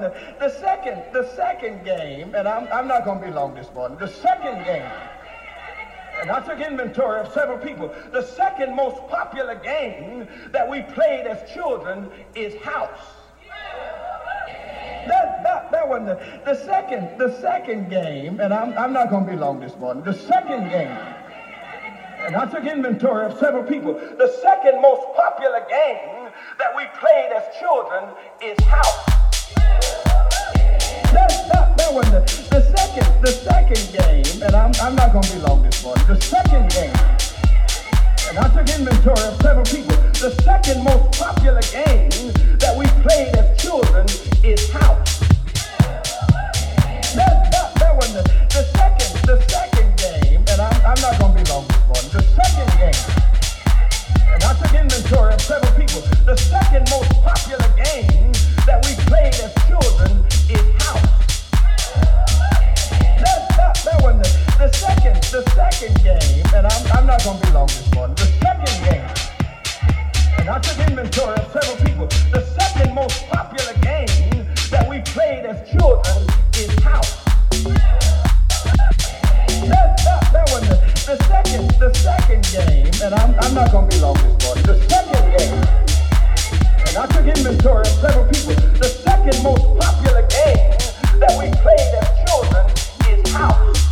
the, second the second game, and I'm, I'm not going to be long this morning. The second game, and I took inventory of several people. The second most popular game that we played as children is house. That, that, that one, the, the second the second game, and I'm, I'm not going to be long this morning. The second game, and I took inventory of several people. The second most popular game that we played as children is house. Game that was the, the second the second game, and I'm, I'm not going to be long this. The second game, and I took inventory of several people. The second most popular game that we played as children is house. That, that, that was the, the second the second game, and I'm, I'm not going to be long this. The second game, children is house. That, that, that we played as children is house. That's that. That was the, second the second game, and I'm, I'm not going to be long this morning. The second game, and I took inventory of several people. The second most popular game that we played as children is house.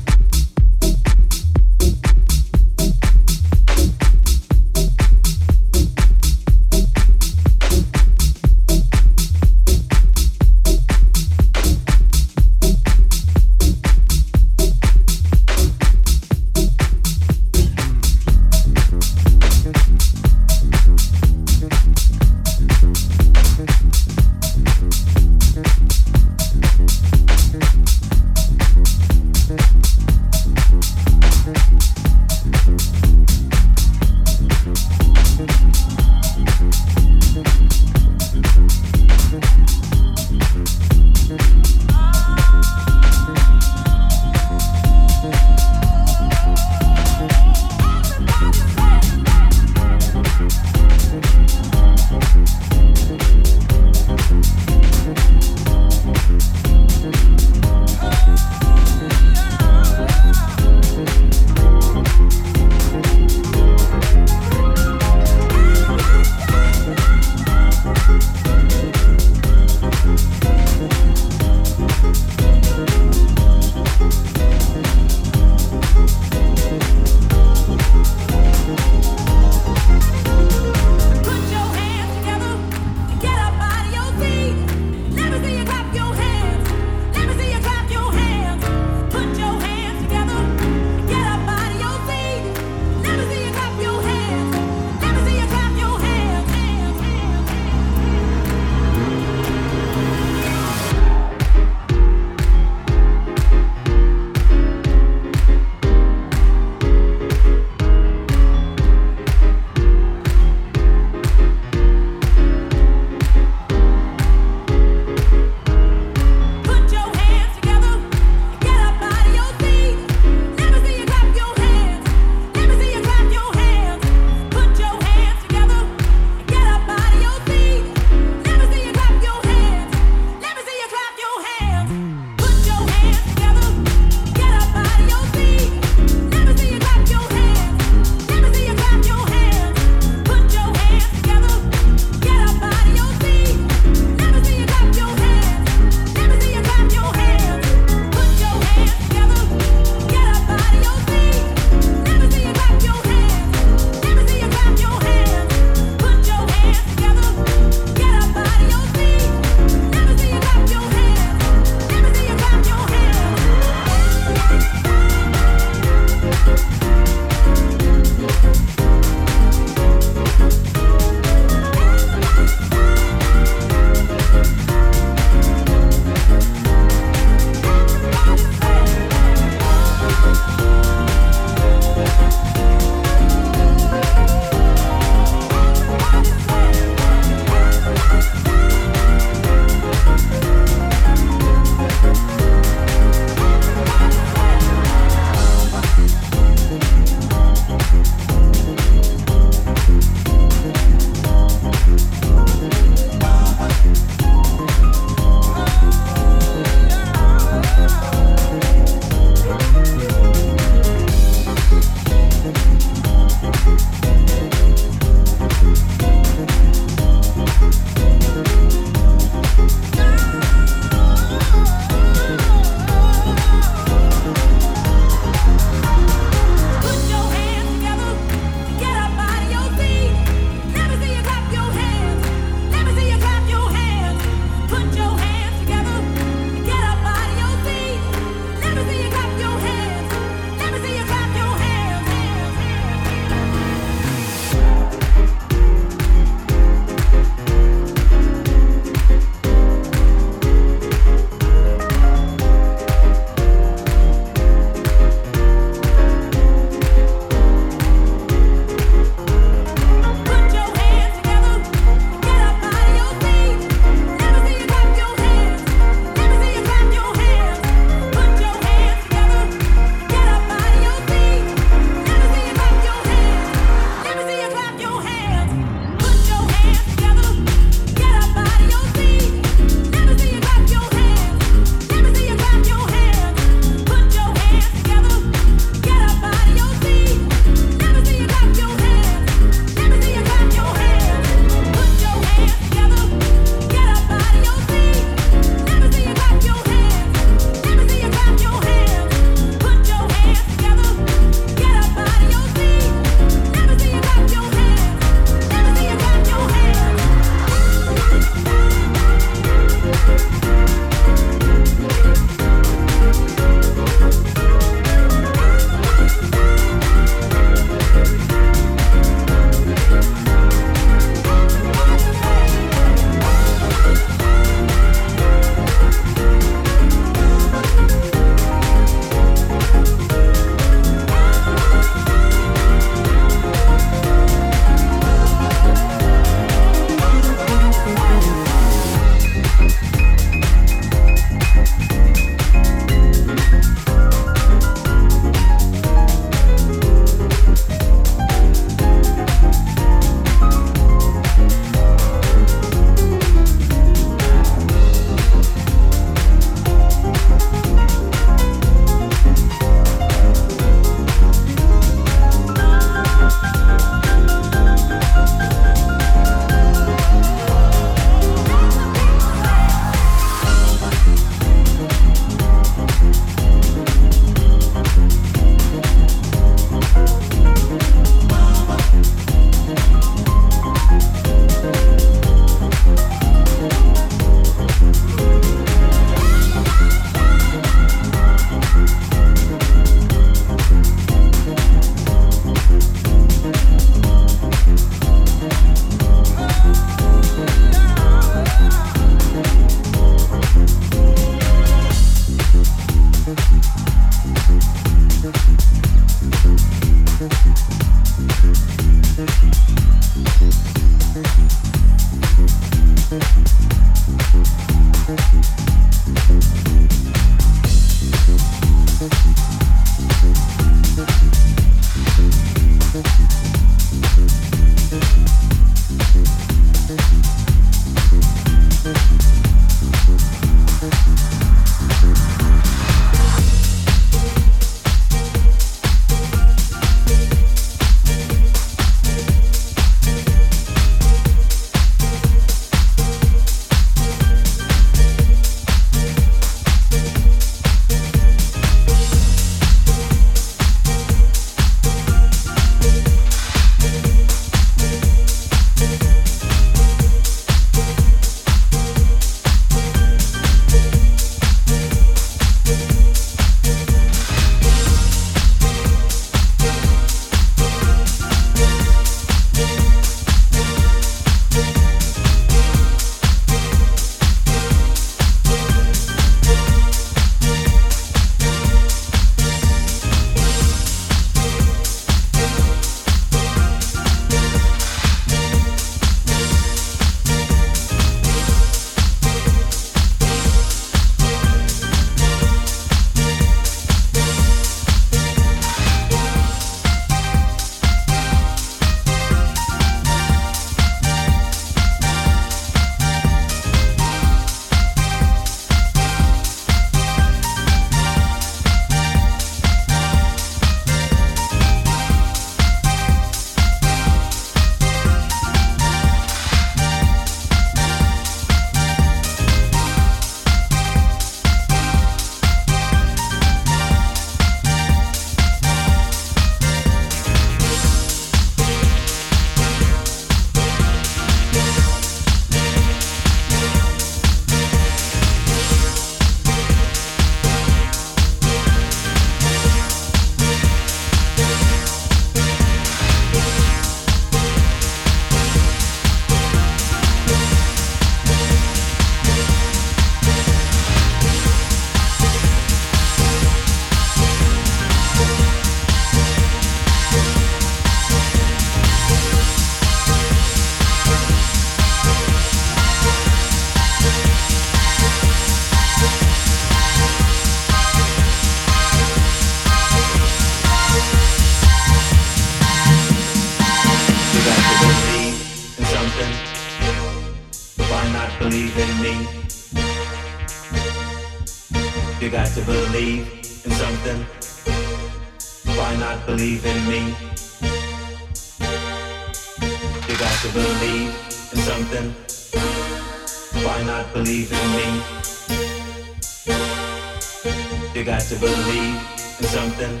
To believe in something.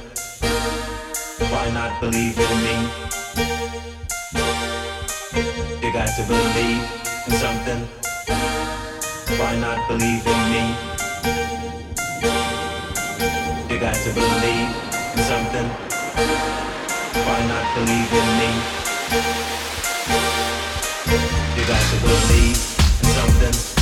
Why not believe in me? You got to believe in something. Why not believe in me? You got to believe in something. Why not believe in me? You got to believe in something.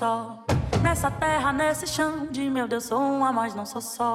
só. Nessa terra, nesse chão, de meu Deus, sou uma, mas não sou só.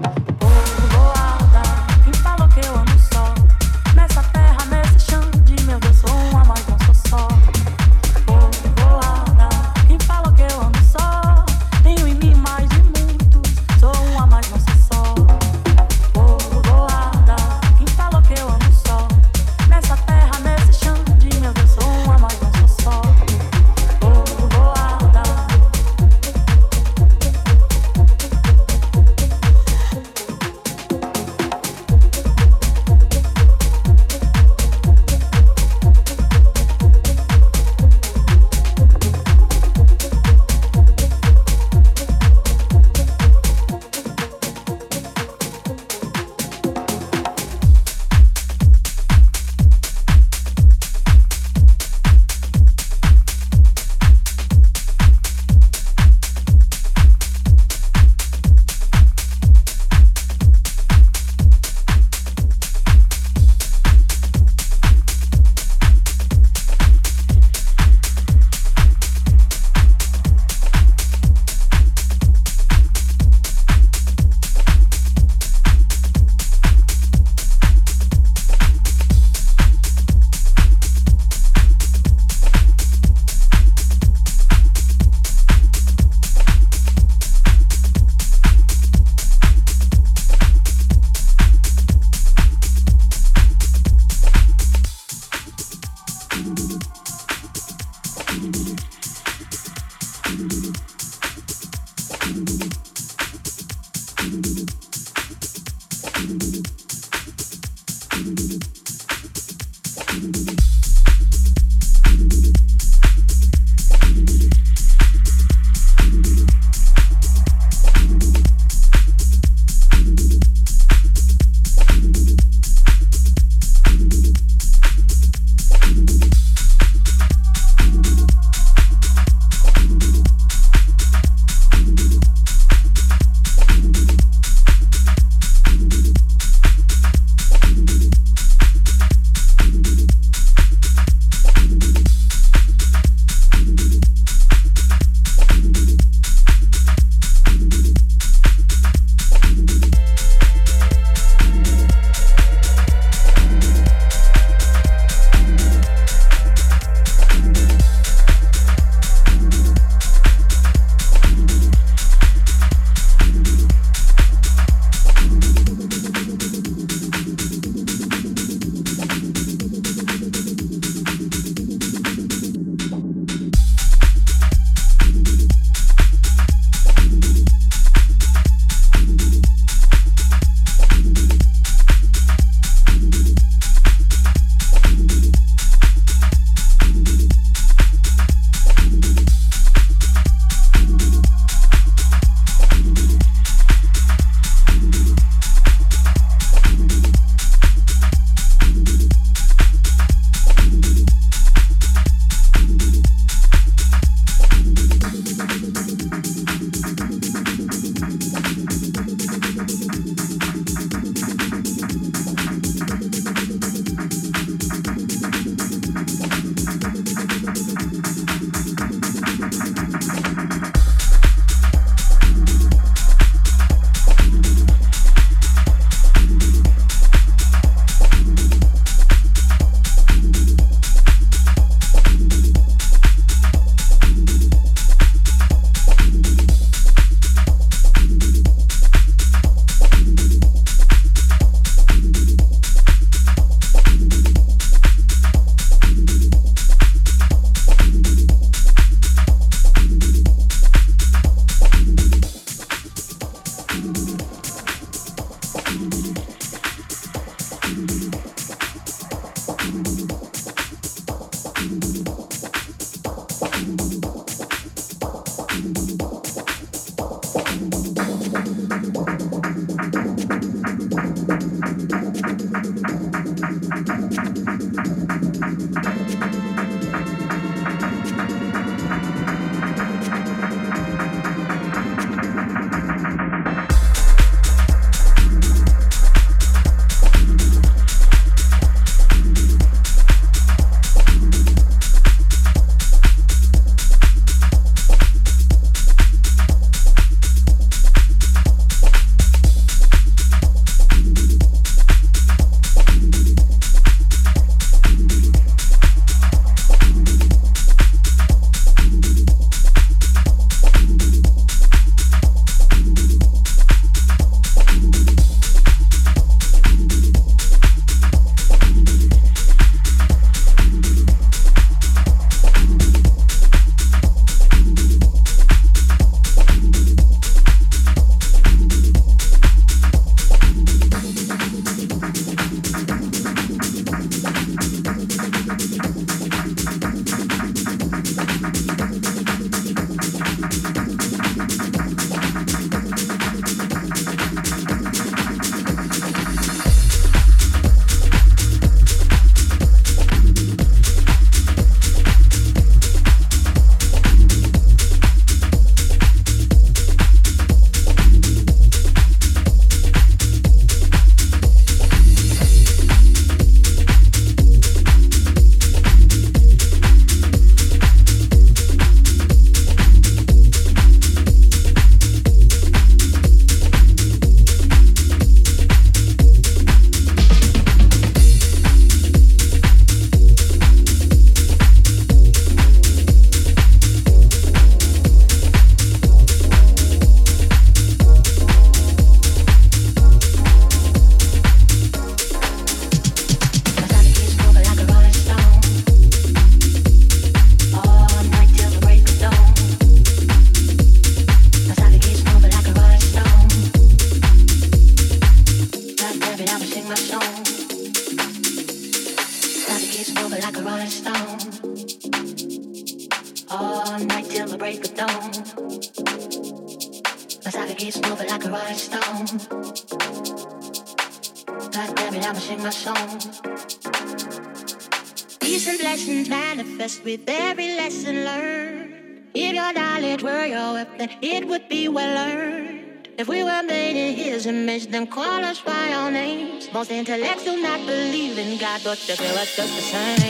but they feel us just the same.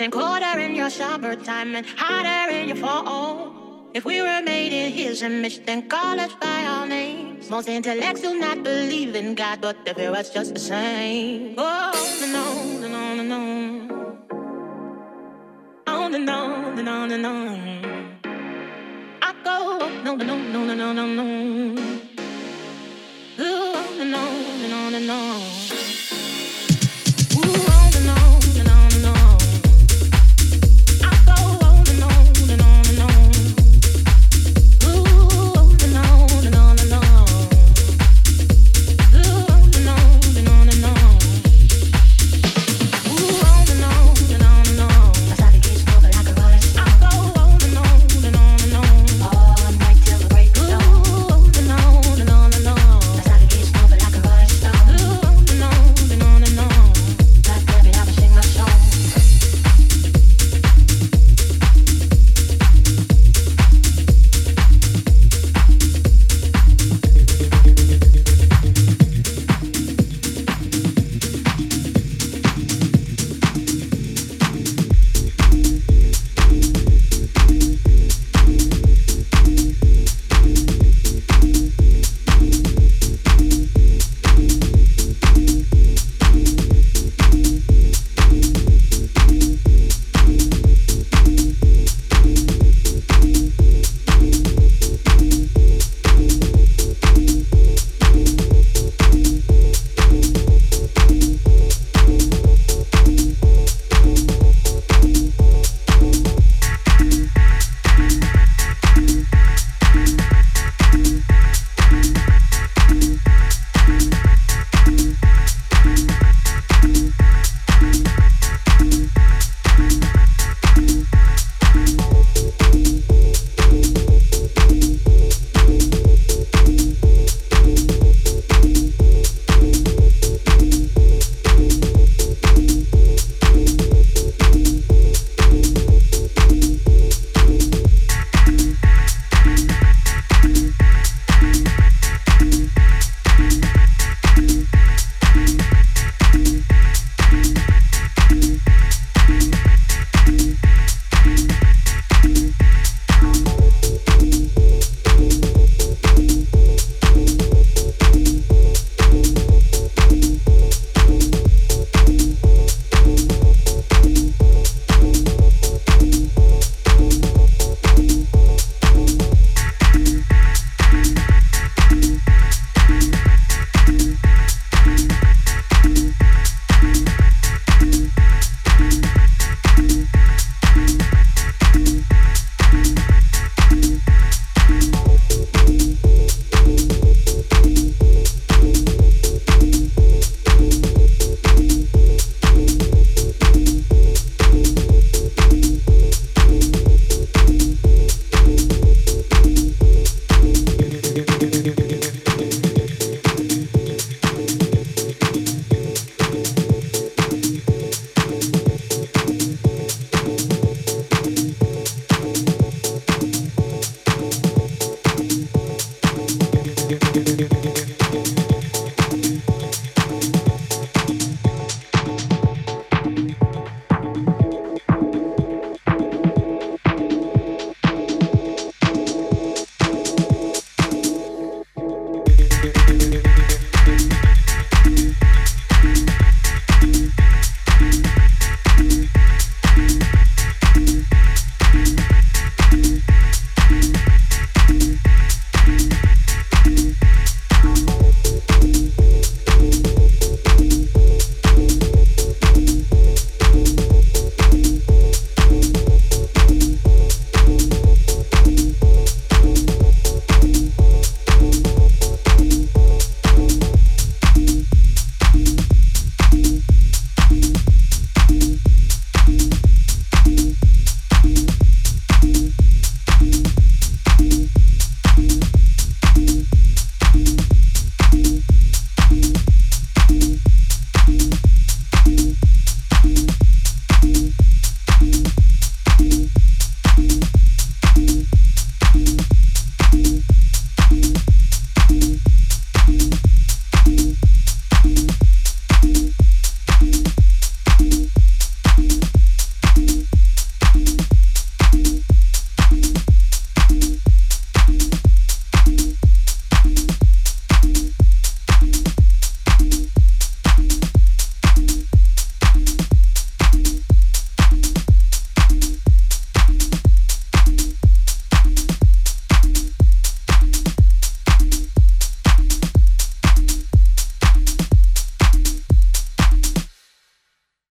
And colder in your summertime and hotter in your fall. If we were made in His image, then call us by our names. Most intellects do not believe in God, but they fear us just the same. Oh,